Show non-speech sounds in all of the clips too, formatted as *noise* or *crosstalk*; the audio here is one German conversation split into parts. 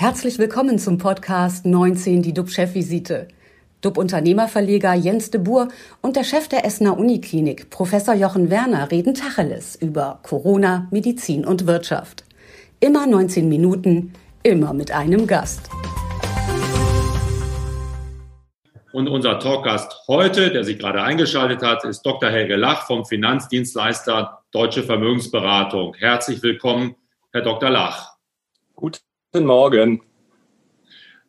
Herzlich willkommen zum Podcast 19, die DUB-Chefvisite. DUB-Unternehmerverleger Jens de Boer und der Chef der Essener Uniklinik, Professor Jochen Werner, reden Tacheles über Corona, Medizin und Wirtschaft. Immer 19 Minuten, immer mit einem Gast. Und unser Talkgast heute, der sich gerade eingeschaltet hat, ist Dr. Helge Lach vom Finanzdienstleister Deutsche Vermögensberatung. Herzlich willkommen, Herr Dr. Lach. Guten Morgen.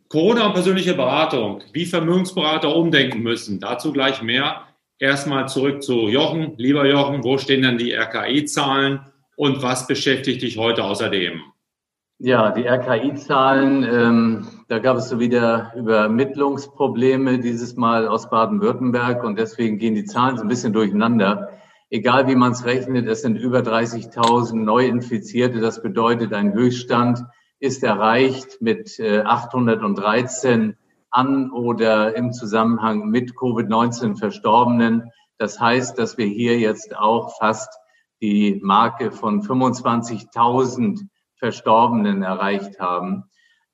Corona und persönliche Beratung, wie Vermögensberater umdenken müssen. Dazu gleich mehr. Erstmal zurück zu Jochen. Lieber Jochen, wo stehen denn die RKI-Zahlen und was beschäftigt dich heute außerdem? Ja, die RKI-Zahlen, ähm, da gab es so wieder Übermittlungsprobleme, dieses Mal aus Baden-Württemberg und deswegen gehen die Zahlen so ein bisschen durcheinander. Egal wie man es rechnet, es sind über 30.000 Neuinfizierte. Das bedeutet, ein Höchststand ist erreicht mit äh, 813 an oder im Zusammenhang mit Covid-19 Verstorbenen. Das heißt, dass wir hier jetzt auch fast die Marke von 25.000 Verstorbenen erreicht haben.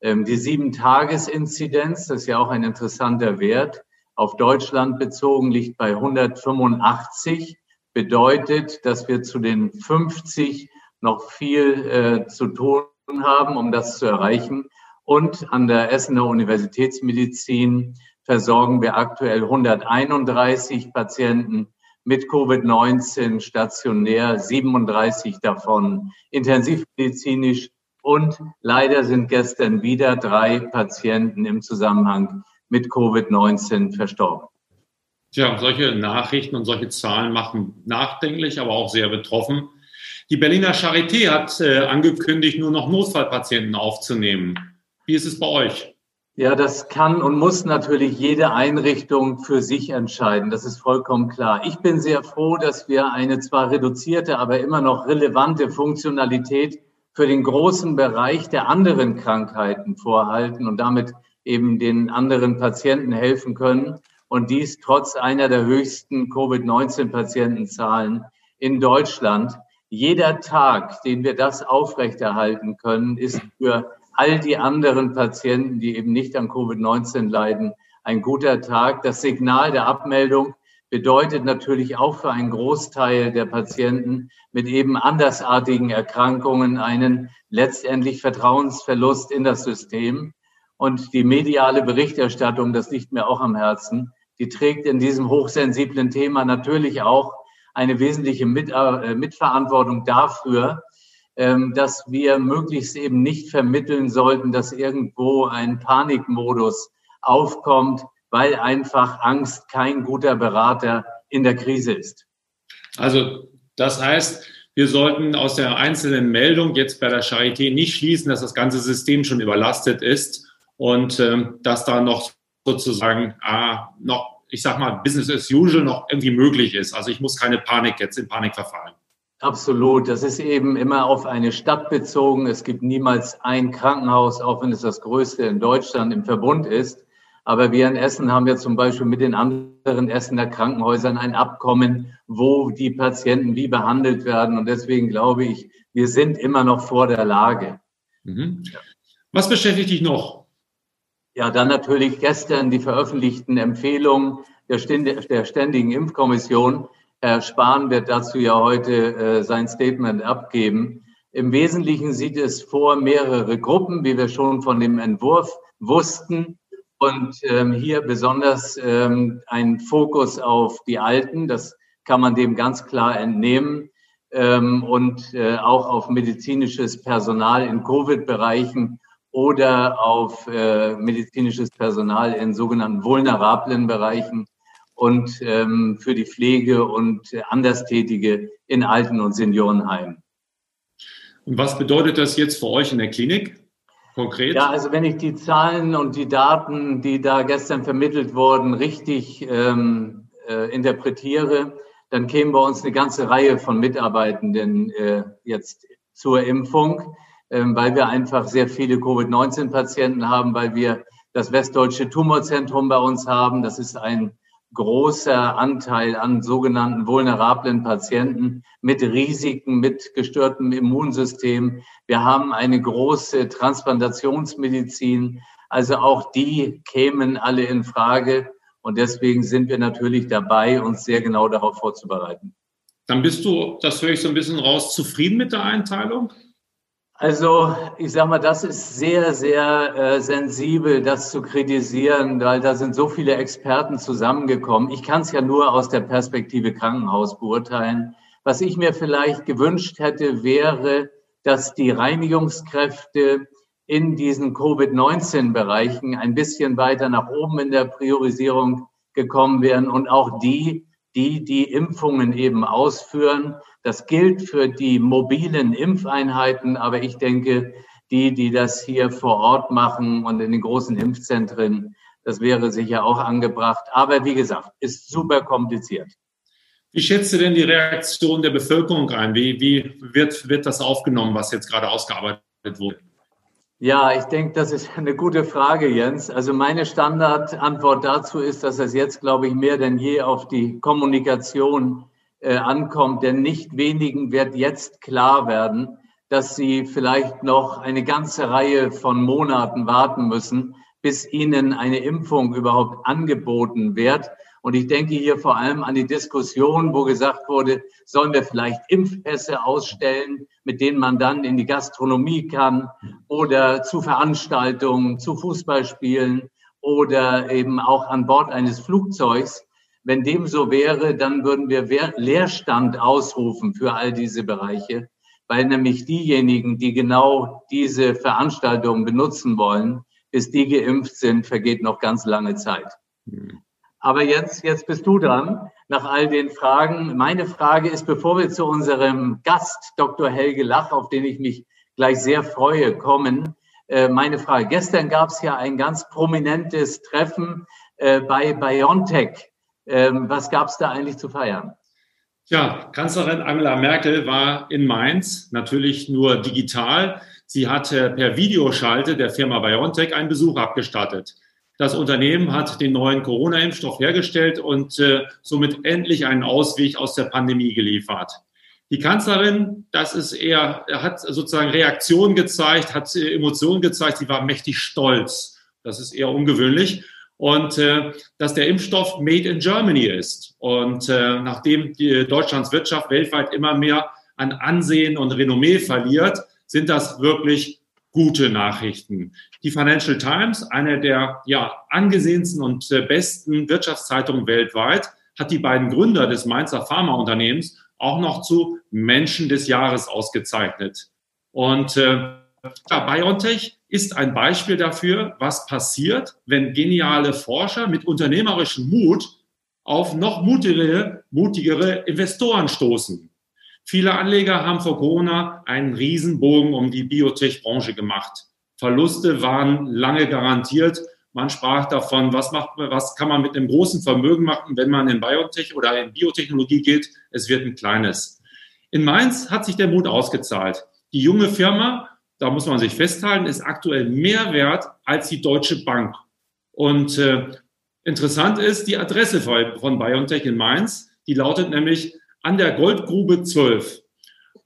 Ähm, die Sieben-Tages-Inzidenz, das ist ja auch ein interessanter Wert, auf Deutschland bezogen liegt bei 185, bedeutet, dass wir zu den 50 noch viel äh, zu tun haben, um das zu erreichen. Und an der Essener Universitätsmedizin versorgen wir aktuell 131 Patienten mit Covid-19 stationär, 37 davon intensivmedizinisch und leider sind gestern wieder drei Patienten im Zusammenhang mit Covid-19 verstorben. Tja, solche Nachrichten und solche Zahlen machen nachdenklich, aber auch sehr betroffen. Die Berliner Charité hat äh, angekündigt, nur noch Notfallpatienten aufzunehmen. Wie ist es bei euch? Ja, das kann und muss natürlich jede Einrichtung für sich entscheiden. Das ist vollkommen klar. Ich bin sehr froh, dass wir eine zwar reduzierte, aber immer noch relevante Funktionalität für den großen Bereich der anderen Krankheiten vorhalten und damit eben den anderen Patienten helfen können. Und dies trotz einer der höchsten Covid-19-Patientenzahlen in Deutschland. Jeder Tag, den wir das aufrechterhalten können, ist für all die anderen Patienten, die eben nicht an Covid-19 leiden, ein guter Tag. Das Signal der Abmeldung bedeutet natürlich auch für einen Großteil der Patienten mit eben andersartigen Erkrankungen einen letztendlich Vertrauensverlust in das System. Und die mediale Berichterstattung, das liegt mir auch am Herzen, die trägt in diesem hochsensiblen Thema natürlich auch eine wesentliche Mit äh, Mitverantwortung dafür, ähm, dass wir möglichst eben nicht vermitteln sollten, dass irgendwo ein Panikmodus aufkommt, weil einfach Angst kein guter Berater in der Krise ist. Also das heißt, wir sollten aus der einzelnen Meldung jetzt bei der Charité nicht schließen, dass das ganze System schon überlastet ist und ähm, dass da noch sozusagen ah, noch, ich sag mal, Business as usual noch irgendwie möglich ist. Also ich muss keine Panik jetzt in Panik verfallen. Absolut. Das ist eben immer auf eine Stadt bezogen. Es gibt niemals ein Krankenhaus, auch wenn es das größte in Deutschland im Verbund ist. Aber wir in Essen haben ja zum Beispiel mit den anderen Essener Krankenhäusern ein Abkommen, wo die Patienten wie behandelt werden. Und deswegen glaube ich, wir sind immer noch vor der Lage. Mhm. Was beschäftigt dich noch? Ja, dann natürlich gestern die veröffentlichten Empfehlungen der, Ständigen Impfkommission Herr Spahn wird dazu ja heute äh, sein Statement abgeben. Im Wesentlichen sieht es vor mehrere Gruppen, wie wir schon von dem Entwurf wussten. Und ähm, hier besonders ähm, ein Fokus auf die Alten, das kann man dem ganz klar entnehmen. Ähm, und äh, auch auf medizinisches Personal in Covid-Bereichen oder auf äh, medizinisches Personal in sogenannten vulnerablen Bereichen und ähm, für die Pflege und Anderstätige in Alten- und Seniorenheimen. Und was bedeutet das jetzt für euch in der Klinik konkret? Ja, also wenn ich die Zahlen und die Daten, die da gestern vermittelt wurden, richtig ähm, äh, interpretiere, dann kämen bei uns eine ganze Reihe von Mitarbeitenden äh, jetzt zur Impfung, weil wir einfach sehr viele Covid-19-Patienten haben, weil wir das Westdeutsche Tumorzentrum bei uns haben. Das ist ein großer Anteil an sogenannten vulnerablen Patienten mit Risiken, mit gestörtem Immunsystem. Wir haben eine große Transplantationsmedizin. Also auch die kämen alle in Frage. Und deswegen sind wir natürlich dabei, uns sehr genau darauf vorzubereiten. Dann bist du, das höre ich so ein bisschen raus, zufrieden mit der Einteilung? Also ich sage mal, das ist sehr, sehr äh, sensibel, das zu kritisieren, weil da sind so viele Experten zusammengekommen. Ich kann es ja nur aus der Perspektive Krankenhaus beurteilen. Was ich mir vielleicht gewünscht hätte, wäre, dass die Reinigungskräfte in diesen Covid-19-Bereichen ein bisschen weiter nach oben in der Priorisierung gekommen wären und auch die, die die Impfungen eben ausführen, das gilt für die mobilen Impfeinheiten, aber ich denke, die, die das hier vor Ort machen und in den großen Impfzentren, das wäre sicher auch angebracht. Aber wie gesagt, ist super kompliziert. Wie schätzt du denn die Reaktion der Bevölkerung ein? Wie, wie wird, wird das aufgenommen, was jetzt gerade ausgearbeitet wurde? Ja, ich denke, das ist eine gute Frage, Jens. Also meine Standardantwort dazu ist, dass es jetzt, glaube ich, mehr denn je auf die Kommunikation äh, ankommt, denn nicht wenigen wird jetzt klar werden, dass sie vielleicht noch eine ganze Reihe von Monaten warten müssen, bis ihnen eine Impfung überhaupt angeboten wird. Und ich denke hier vor allem an die Diskussion, wo gesagt wurde, sollen wir vielleicht Impfpässe ausstellen, mit denen man dann in die Gastronomie kann oder zu Veranstaltungen, zu Fußballspielen oder eben auch an Bord eines Flugzeugs. Wenn dem so wäre, dann würden wir Leerstand ausrufen für all diese Bereiche, weil nämlich diejenigen, die genau diese Veranstaltungen benutzen wollen, bis die geimpft sind, vergeht noch ganz lange Zeit. Hm. Aber jetzt, jetzt bist du dran nach all den Fragen. Meine Frage ist, bevor wir zu unserem Gast, Dr. Helge Lach, auf den ich mich gleich sehr freue, kommen, äh, meine Frage. Gestern gab es ja ein ganz prominentes Treffen äh, bei BioNTech ähm, was gab es da eigentlich zu feiern? Ja, Kanzlerin Angela Merkel war in Mainz, natürlich nur digital. Sie hat per Videoschalte der Firma BioNTech einen Besuch abgestattet. Das Unternehmen hat den neuen Corona-Impfstoff hergestellt und äh, somit endlich einen Ausweg aus der Pandemie geliefert. Die Kanzlerin, das ist eher, hat sozusagen Reaktionen gezeigt, hat Emotionen gezeigt. Sie war mächtig stolz. Das ist eher ungewöhnlich und äh, dass der Impfstoff made in Germany ist. Und äh, nachdem die Deutschlands Wirtschaft weltweit immer mehr an Ansehen und Renommee verliert, sind das wirklich gute Nachrichten. Die Financial Times, eine der ja, angesehensten und äh, besten Wirtschaftszeitungen weltweit, hat die beiden Gründer des Mainzer Pharmaunternehmens auch noch zu Menschen des Jahres ausgezeichnet. Und äh, ja, BioNTech ist ein Beispiel dafür, was passiert, wenn geniale Forscher mit unternehmerischem Mut auf noch mutigere, mutigere Investoren stoßen. Viele Anleger haben vor Corona einen Riesenbogen um die Biotech-Branche gemacht. Verluste waren lange garantiert. Man sprach davon, was, macht, was kann man mit einem großen Vermögen machen, wenn man in Biotech oder in Biotechnologie geht. Es wird ein kleines. In Mainz hat sich der Mut ausgezahlt. Die junge Firma da muss man sich festhalten, ist aktuell mehr wert als die Deutsche Bank. Und äh, interessant ist die Adresse von BioNTech in Mainz. Die lautet nämlich an der Goldgrube 12.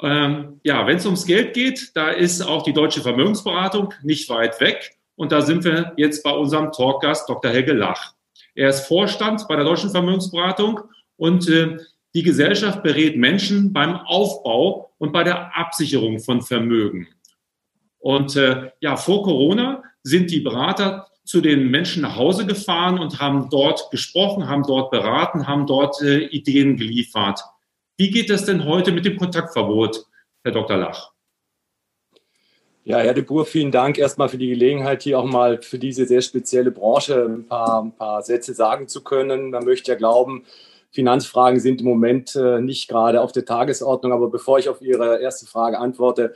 Ähm, ja, wenn es ums Geld geht, da ist auch die Deutsche Vermögensberatung nicht weit weg. Und da sind wir jetzt bei unserem Talkgast Dr. Helge Lach. Er ist Vorstand bei der Deutschen Vermögensberatung und äh, die Gesellschaft berät Menschen beim Aufbau und bei der Absicherung von Vermögen. Und äh, ja, vor Corona sind die Berater zu den Menschen nach Hause gefahren und haben dort gesprochen, haben dort beraten, haben dort äh, Ideen geliefert. Wie geht es denn heute mit dem Kontaktverbot, Herr Dr. Lach? Ja, Herr de Boer, vielen Dank erstmal für die Gelegenheit, hier auch mal für diese sehr spezielle Branche ein paar, ein paar Sätze sagen zu können. Man möchte ja glauben, Finanzfragen sind im Moment äh, nicht gerade auf der Tagesordnung. Aber bevor ich auf Ihre erste Frage antworte,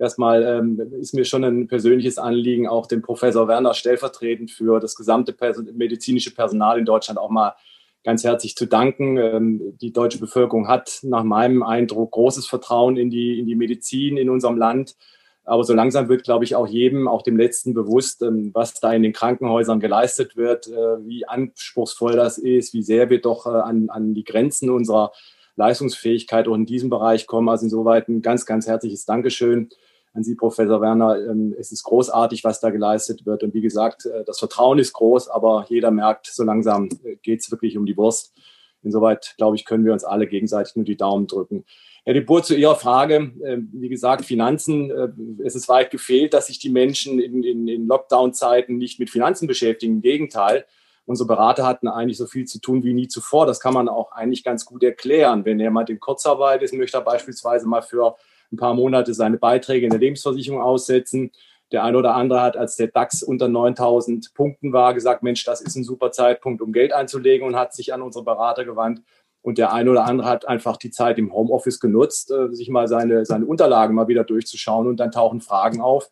erstmal ähm, ist mir schon ein persönliches Anliegen, auch dem Professor Werner stellvertretend für das gesamte Person medizinische Personal in Deutschland auch mal ganz herzlich zu danken. Ähm, die deutsche Bevölkerung hat nach meinem Eindruck großes Vertrauen in die, in die Medizin in unserem Land. Aber so langsam wird, glaube ich, auch jedem, auch dem Letzten bewusst, ähm, was da in den Krankenhäusern geleistet wird, äh, wie anspruchsvoll das ist, wie sehr wir doch äh, an, an die Grenzen unserer Leistungsfähigkeit auch in diesem Bereich kommen. Also insoweit ein ganz, ganz herzliches Dankeschön an Sie, Professor Werner. Ähm, es ist großartig, was da geleistet wird. Und wie gesagt, äh, das Vertrauen ist groß, aber jeder merkt, so langsam geht es wirklich um die Wurst. Insoweit, glaube ich, können wir uns alle gegenseitig nur die Daumen drücken. Herr de Boer, zu Ihrer Frage. Ähm, wie gesagt, Finanzen, äh, es ist weit gefehlt, dass sich die Menschen in, in, in Lockdown-Zeiten nicht mit Finanzen beschäftigen. Im Gegenteil, unsere Berater hatten eigentlich so viel zu tun wie nie zuvor. Das kann man auch eigentlich ganz gut erklären. Wenn jemand in Kurzarbeit ist, möchte er beispielsweise mal für ein paar Monate seine Beiträge in der Lebensversicherung aussetzen. Der eine oder andere hat, als der DAX unter 9000 Punkten war, gesagt, Mensch, das ist ein super Zeitpunkt, um Geld einzulegen und hat sich an unsere Berater gewandt. Und der eine oder andere hat einfach die Zeit im Homeoffice genutzt, äh, sich mal seine, seine Unterlagen mal wieder durchzuschauen und dann tauchen Fragen auf.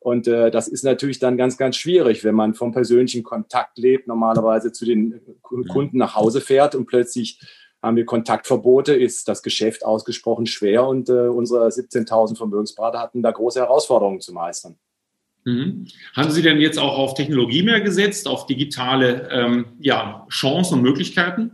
Und äh, das ist natürlich dann ganz, ganz schwierig, wenn man vom persönlichen Kontakt lebt, normalerweise zu den Kunden nach Hause fährt und plötzlich haben wir Kontaktverbote, ist das Geschäft ausgesprochen schwer und äh, unsere 17.000 Vermögensberater hatten da große Herausforderungen zu meistern. Mhm. Haben Sie denn jetzt auch auf Technologie mehr gesetzt, auf digitale ähm, ja, Chancen und Möglichkeiten?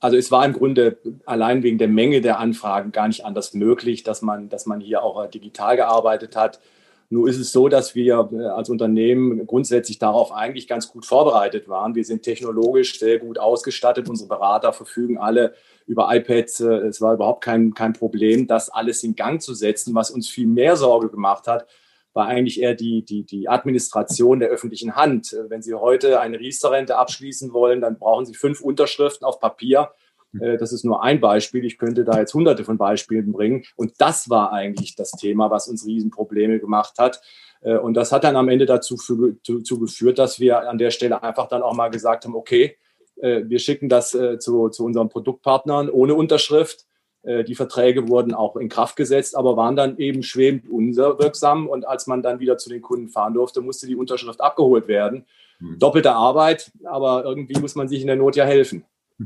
Also es war im Grunde allein wegen der Menge der Anfragen gar nicht anders möglich, dass man, dass man hier auch digital gearbeitet hat. Nur ist es so, dass wir äh, als Unternehmen grundsätzlich darauf eigentlich ganz gut vorbereitet waren. Wir sind technologisch sehr gut ausgestattet. Unsere Berater verfügen alle über iPads. Äh, es war überhaupt kein, kein Problem, das alles in Gang zu setzen. Was uns viel mehr Sorge gemacht hat, war eigentlich eher die, die, die Administration der öffentlichen Hand. Äh, wenn Sie heute eine Riester-Rente abschließen wollen, dann brauchen Sie fünf Unterschriften auf Papier. Äh, das ist nur ein Beispiel. Ich könnte da jetzt hunderte von Beispielen bringen. Und das war eigentlich das Thema, was uns Riesenprobleme gemacht hat. Äh, und das hat dann am Ende dazu, für, zu, zu geführt, dass wir an der Stelle einfach dann auch mal gesagt haben, okay, wir schicken das zu, zu unseren Produktpartnern ohne Unterschrift äh, die Verträge wurden auch in Kraft gesetzt, aber waren dann eben schwebend unwirksam. Und als man dann wieder zu den Kunden fahren durfte, musste die Unterschrift abgeholt werden. Hm. Doppelte Arbeit, aber irgendwie muss man sich in der Not ja helfen. *laughs*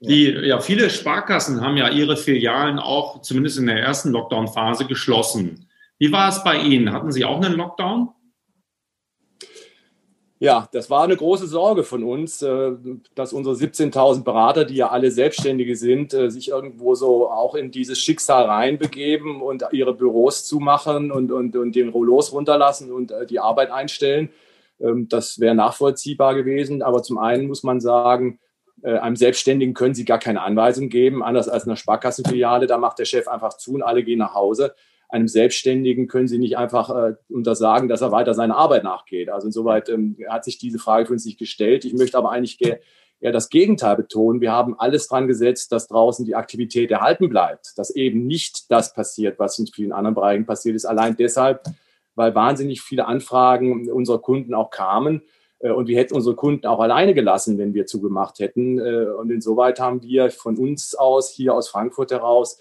Die, ja, viele Sparkassen haben ja ihre Filialen auch zumindest in der ersten Lockdown-Phase geschlossen. Wie war es bei Ihnen? Hatten Sie auch einen Lockdown? Ja, das war eine große Sorge von uns, äh, dass unsere 17.000 Berater, die ja alle Selbstständige sind, äh, sich irgendwo so auch in dieses Schicksal reinbegeben und ihre Büros zumachen und, und, und den Rollos runterlassen und äh, die Arbeit einstellen. Ähm, das wäre nachvollziehbar gewesen. Aber zum einen muss man sagen, einem Selbstständigen können Sie gar keine Anweisung geben, anders als einer Sparkassenfiliale. Da macht der Chef einfach zu und alle gehen nach Hause einem Selbstständigen können Sie nicht einfach äh, untersagen, dass er weiter seiner Arbeit nachgeht. Also insoweit ähm, hat sich diese Frage für uns nicht gestellt. Ich möchte aber eigentlich eher das Gegenteil betonen. Wir haben alles dran gesetzt, dass draußen die Aktivität erhalten bleibt, dass eben nicht das passiert, was in vielen anderen Bereichen passiert ist. Allein deshalb, weil wahnsinnig viele Anfragen unserer Kunden auch kamen. Äh, und wir hätten unsere Kunden auch alleine gelassen, wenn wir zugemacht hätten. Äh, und insoweit haben wir von uns aus, hier aus Frankfurt heraus,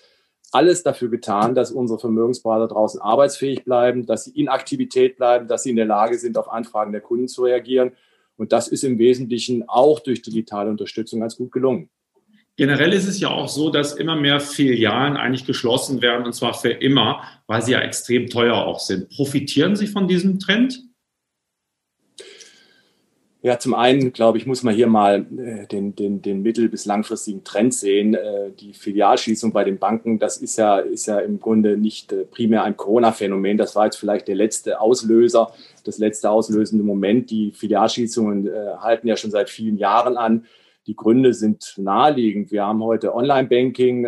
alles dafür getan, dass unsere Vermögensberater draußen arbeitsfähig bleiben, dass sie in Aktivität bleiben, dass sie in der Lage sind, auf Anfragen der Kunden zu reagieren. Und das ist im Wesentlichen auch durch digitale Unterstützung ganz gut gelungen. Generell ist es ja auch so, dass immer mehr Filialen eigentlich geschlossen werden, und zwar für immer, weil sie ja extrem teuer auch sind. Profitieren Sie von diesem Trend? Ja, zum einen, glaube ich, muss man hier mal äh, den, den, den mittel- bis langfristigen Trend sehen. Äh, die Filialschließung bei den Banken, das ist ja, ist ja im Grunde nicht äh, primär ein Corona-Phänomen. Das war jetzt vielleicht der letzte Auslöser, das letzte auslösende Moment. Die Filialschließungen äh, halten ja schon seit vielen Jahren an. Die Gründe sind naheliegend. Wir haben heute Online-Banking.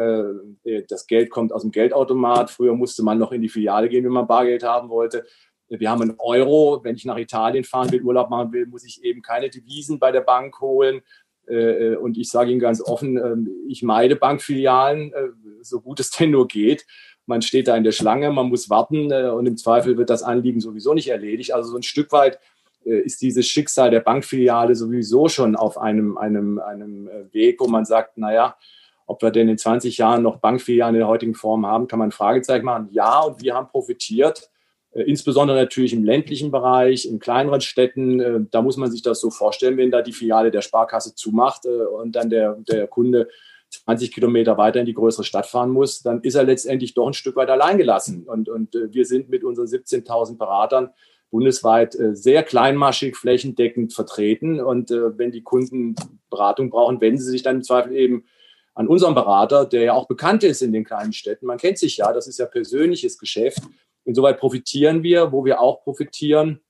Äh, das Geld kommt aus dem Geldautomat. Früher musste man noch in die Filiale gehen, wenn man Bargeld haben wollte. Wir haben einen Euro. Wenn ich nach Italien fahren will, Urlaub machen will, muss ich eben keine Devisen bei der Bank holen. Äh, und ich sage Ihnen ganz offen, ähm, ich meide Bankfilialen, äh, so gut es *laughs* denn nur geht. Man steht da in der Schlange, man muss warten äh, und im Zweifel wird das Anliegen sowieso nicht erledigt. Also so ein Stück weit ist dieses Schicksal der Bankfiliale sowieso schon auf einem, einem, einem Weg, wo man sagt, naja, ob wir denn in 20 Jahren noch Bankfilialen in der heutigen Form haben, kann man Fragezeichen machen. Ja, und wir haben profitiert äh, insbesondere natürlich im ländlichen Bereich, in kleineren Städten. Äh, da muss man sich das so vorstellen, wenn da die Filiale der Sparkasse zumacht äh, und dann der, der Kunde 20 Kilometer weiter in die größere Stadt fahren muss, dann ist er letztendlich doch ein Stück weit alleingelassen. Und, und äh, wir sind mit unseren 17.000 Beratern bundesweit äh, sehr kleinmaschig, flächendeckend vertreten. Und äh, wenn die Kunden Beratung brauchen, wenden sie sich dann im Zweifel eben an unseren Berater, der ja auch bekannt ist in den kleinen Städten. Man kennt sich ja, das ist ja persönliches Geschäft. Insoweit profitieren wir, wo wir auch profitieren.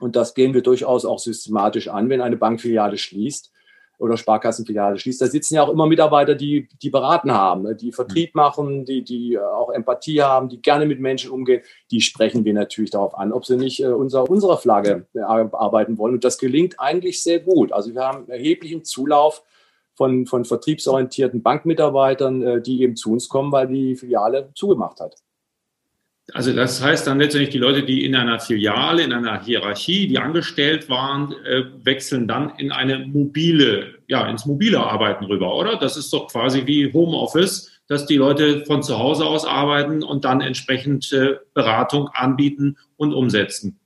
Und das gehen wir durchaus auch systematisch an, wenn eine Bankfiliale schließt oder Sparkassenfiliale schließt. Da sitzen ja auch immer Mitarbeiter, die, die beraten haben, die Vertrieb machen, die, die auch Empathie haben, die gerne mit Menschen umgehen. Die sprechen wir natürlich darauf an, ob sie nicht äh, unser, unserer Flagge äh, arbeiten wollen. Und das gelingt eigentlich sehr gut. Also wir haben erheblichen Zulauf von, von vertriebsorientierten Bankmitarbeitern, äh, die eben zu uns kommen, weil die Filiale zugemacht hat. Also das heißt dann letztendlich, die Leute, die in einer Filiale, in einer Hierarchie, die angestellt waren, äh, wechseln dann in eine mobile, ja, ins mobile Arbeiten rüber, oder? Das ist doch quasi wie Homeoffice, dass die Leute von zu Hause aus arbeiten und dann entsprechend äh, Beratung anbieten und umsetzen.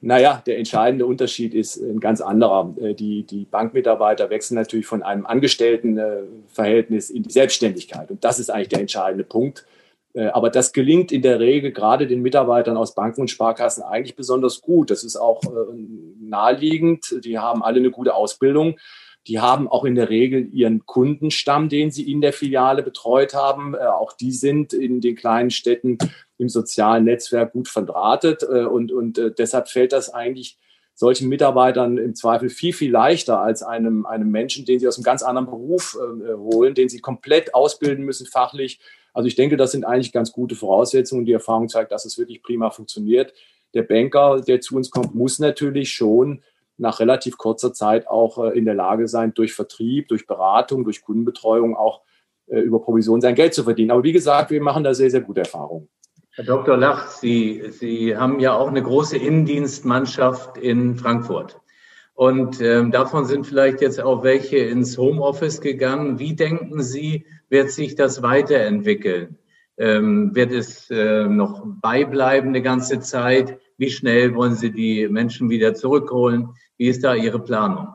Naja, der entscheidende Unterschied ist ein ganz anderer. Äh, die, die Bankmitarbeiter wechseln natürlich von einem Angestelltenverhältnis in die Selbstständigkeit. Und das ist eigentlich der entscheidende Punkt. Äh, aber das gelingt in der Regel gerade den Mitarbeitern aus Banken und Sparkassen eigentlich besonders gut. Das ist auch äh, naheliegend. Die haben alle eine gute Ausbildung. Die haben auch in der Regel ihren Kundenstamm, den sie in der Filiale betreut haben. Äh, auch die sind in den kleinen Städten im sozialen Netzwerk gut verdrahtet. Und, und deshalb fällt das eigentlich solchen Mitarbeitern im Zweifel viel, viel leichter als einem, einem Menschen, den sie aus einem ganz anderen Beruf äh, holen, den sie komplett ausbilden müssen fachlich also ich denke, das sind eigentlich ganz gute Voraussetzungen. Die Erfahrung zeigt, dass es wirklich prima funktioniert. Der Banker, der zu uns kommt, muss natürlich schon nach relativ kurzer Zeit auch äh, in der Lage sein, durch Vertrieb, durch Beratung, durch Kundenbetreuung auch äh, über Provision sein Geld zu verdienen. Aber wie gesagt, wir machen da sehr, sehr gute Erfahrungen. Herr Dr. Lach, Sie, Sie haben ja auch eine große Innendienstmannschaft in Frankfurt. Und ähm, davon sind vielleicht jetzt auch welche ins Homeoffice gegangen. Wie denken Sie, wird sich das weiterentwickeln? Ähm, wird es äh, noch beibleiben eine ganze Zeit? Wie schnell wollen Sie die Menschen wieder zurückholen? Wie ist da Ihre Planung?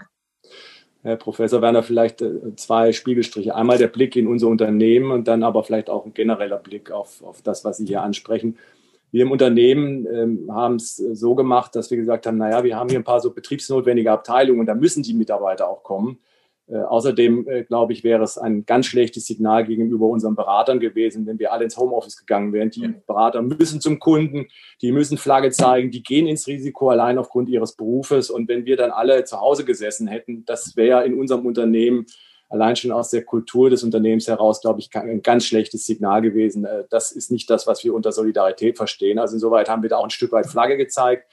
Herr Professor Werner, vielleicht äh, zwei Spiegelstriche. Einmal der Blick in unser Unternehmen und dann aber vielleicht auch ein genereller Blick auf, auf das, was Sie hier ansprechen. Wir im Unternehmen ähm, haben es so gemacht, dass wir gesagt haben, naja, wir haben hier ein paar so betriebsnotwendige Abteilungen und da müssen die Mitarbeiter auch kommen. Äh, außerdem, äh, glaube ich, wäre es ein ganz schlechtes Signal gegenüber unseren Beratern gewesen, wenn wir alle ins Homeoffice gegangen wären. Die Berater müssen zum Kunden, die müssen Flagge zeigen, die gehen ins Risiko allein aufgrund ihres Berufes. Und wenn wir dann alle zu Hause gesessen hätten, das wäre in unserem Unternehmen allein schon aus der Kultur des Unternehmens heraus, glaube ich, ein ganz schlechtes Signal gewesen. Äh, das ist nicht das, was wir unter Solidarität verstehen. Also insoweit haben wir da auch ein Stück weit Flagge gezeigt.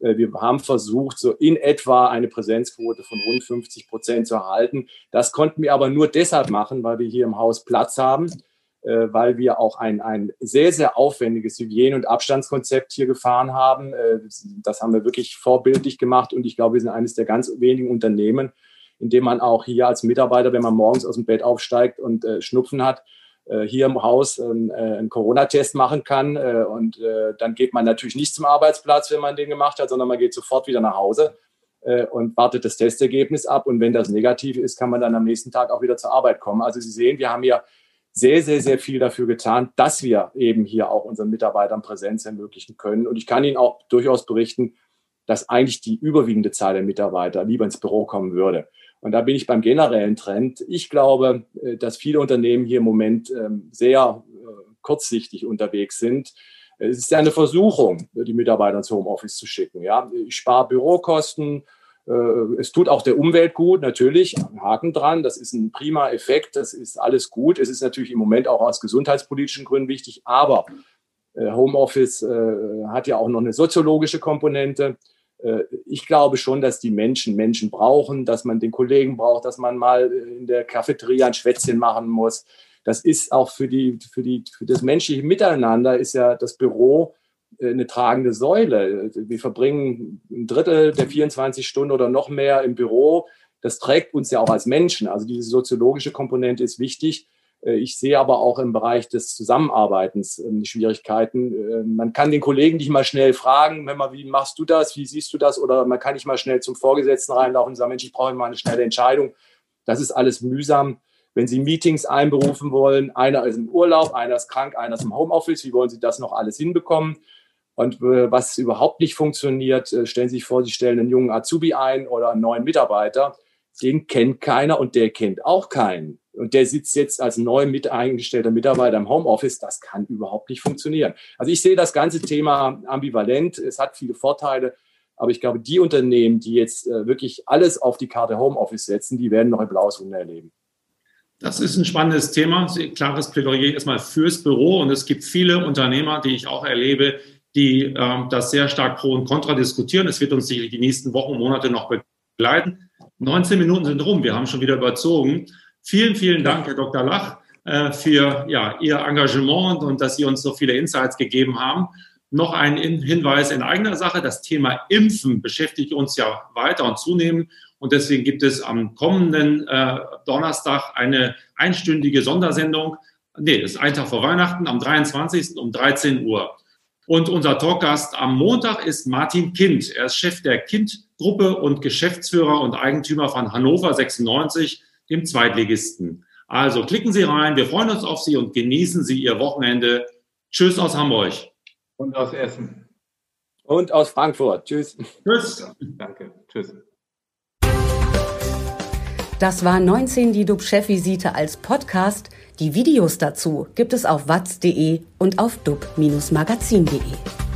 Äh, wir haben versucht, so in etwa eine Präsenzquote von rund 50 Prozent zu erhalten. Das konnten wir aber nur deshalb machen, weil wir hier im Haus Platz haben, äh, weil wir auch ein, ein sehr, sehr aufwendiges Hygiene- und Abstandskonzept hier gefahren haben. Das haben wir wirklich vorbildlich gemacht und ich glaube, wir sind eines der ganz wenigen Unternehmen, indem man auch hier als Mitarbeiter, wenn man morgens aus dem Bett aufsteigt und äh, Schnupfen hat, äh, hier im Haus ähm, äh, einen Corona-Test machen kann. Äh, und äh, dann geht man natürlich nicht zum Arbeitsplatz, wenn man den gemacht hat, sondern man geht sofort wieder nach Hause äh, und wartet das Testergebnis ab. Und wenn das negativ ist, kann man dann am nächsten Tag auch wieder zur Arbeit kommen. Also Sie sehen, wir haben hier sehr, sehr, sehr viel dafür getan, dass wir eben hier auch unseren Mitarbeitern Präsenz ermöglichen können. Und ich kann Ihnen auch durchaus berichten, dass eigentlich die überwiegende Zahl der Mitarbeiter lieber ins Büro kommen würde. Und da bin ich beim generellen Trend. Ich glaube, äh, dass viele Unternehmen hier im Moment ähm, sehr äh, kurzsichtig unterwegs sind. Es ist eine Versuchung, die Mitarbeiter ins Homeoffice zu schicken. Ja, ich spare Bürokosten. Äh, es tut auch der Umwelt gut, natürlich. Haken dran. Das ist ein prima Effekt. Das ist alles gut. Es ist natürlich im Moment auch aus gesundheitspolitischen Gründen wichtig. Aber Homeoffice hat ja auch noch eine soziologische Komponente. Äh, ich glaube schon, dass die Menschen Menschen brauchen, dass man den Kollegen braucht, dass man mal in der Cafeteria ein Schwätzchen machen muss. Das ist auch für, die, für, die, für das menschliche Miteinander ist ja das Büro äh, eine tragende Säule. Wir verbringen ein Drittel der 24 Stunden oder noch mehr im Büro. Das trägt uns ja auch als Menschen. Also diese soziologische Komponente ist wichtig. Äh, ich sehe aber auch im Bereich des Zusammenarbeitens ähm, Schwierigkeiten. Äh, man kann den Kollegen nicht mal schnell fragen, wenn man, wie machst du das, wie siehst du das? Oder man kann nicht mal schnell zum Vorgesetzten reinlaufen und sagen, Mensch, ich brauche mal eine schnelle Entscheidung. Das ist alles mühsam. wenn Sie Meetings einberufen wollen, einer ist im Urlaub, einer ist krank, einer ist im Homeoffice, wie wollen Sie das noch alles hinbekommen? Und äh, was überhaupt nicht funktioniert, stellen Sie sich vor, Sie stellen einen jungen Azubi ein oder einen neuen Mitarbeiter, den kennt keiner und der kennt auch keinen. Und der sitzt jetzt als neu mit eingestellter Mitarbeiter im Homeoffice. Das kann überhaupt nicht funktionieren. Also ich sehe das ganze Thema ambivalent. Es hat viele Vorteile. Aber ich glaube, die Unternehmen, die jetzt äh, wirklich alles auf die Karte Homeoffice setzen, die werden noch ein blaues Wunder erleben. Das ist ein spannendes Thema. Klares Plädoyer erstmal fürs Büro. Und es gibt viele Unternehmer, die ich auch erlebe, die äh, das sehr stark pro und contra diskutieren. Es wird uns sicherlich die nächsten Wochen und Monate noch begleiten. 19 Minuten sind rum. Wir haben schon wieder überzogen. Vielen, vielen Dank, Herr Dr. Lach, äh, für ja, Ihr Engagement und dass Sie uns so viele Insights gegeben haben. Noch ein Hinweis in eigener Sache. Das Thema Impfen beschäftigt uns ja weiter und zunehmend. Und deswegen gibt es am kommenden äh, Donnerstag eine einstündige Sondersendung. Nee, das ist ein Tag vor Weihnachten, am 23. um 13 Uhr. Und unser Talkgast am Montag ist Martin Kind. Er ist Chef der Kind-Gruppe und Geschäftsführer und Eigentümer von Hannover 96, dem Zweitligisten. Also klicken Sie rein, wir freuen uns auf Sie und genießen Sie Ihr Wochenende. Tschüss aus Hamburg. Und aus Essen. Und aus Frankfurt. Tschüss. Tschüss. Danke. Tschüss. Das war 19 die DUB-Chefvisite als Podcast. Die Videos dazu gibt es auf watz.de und auf dub-magazin.de.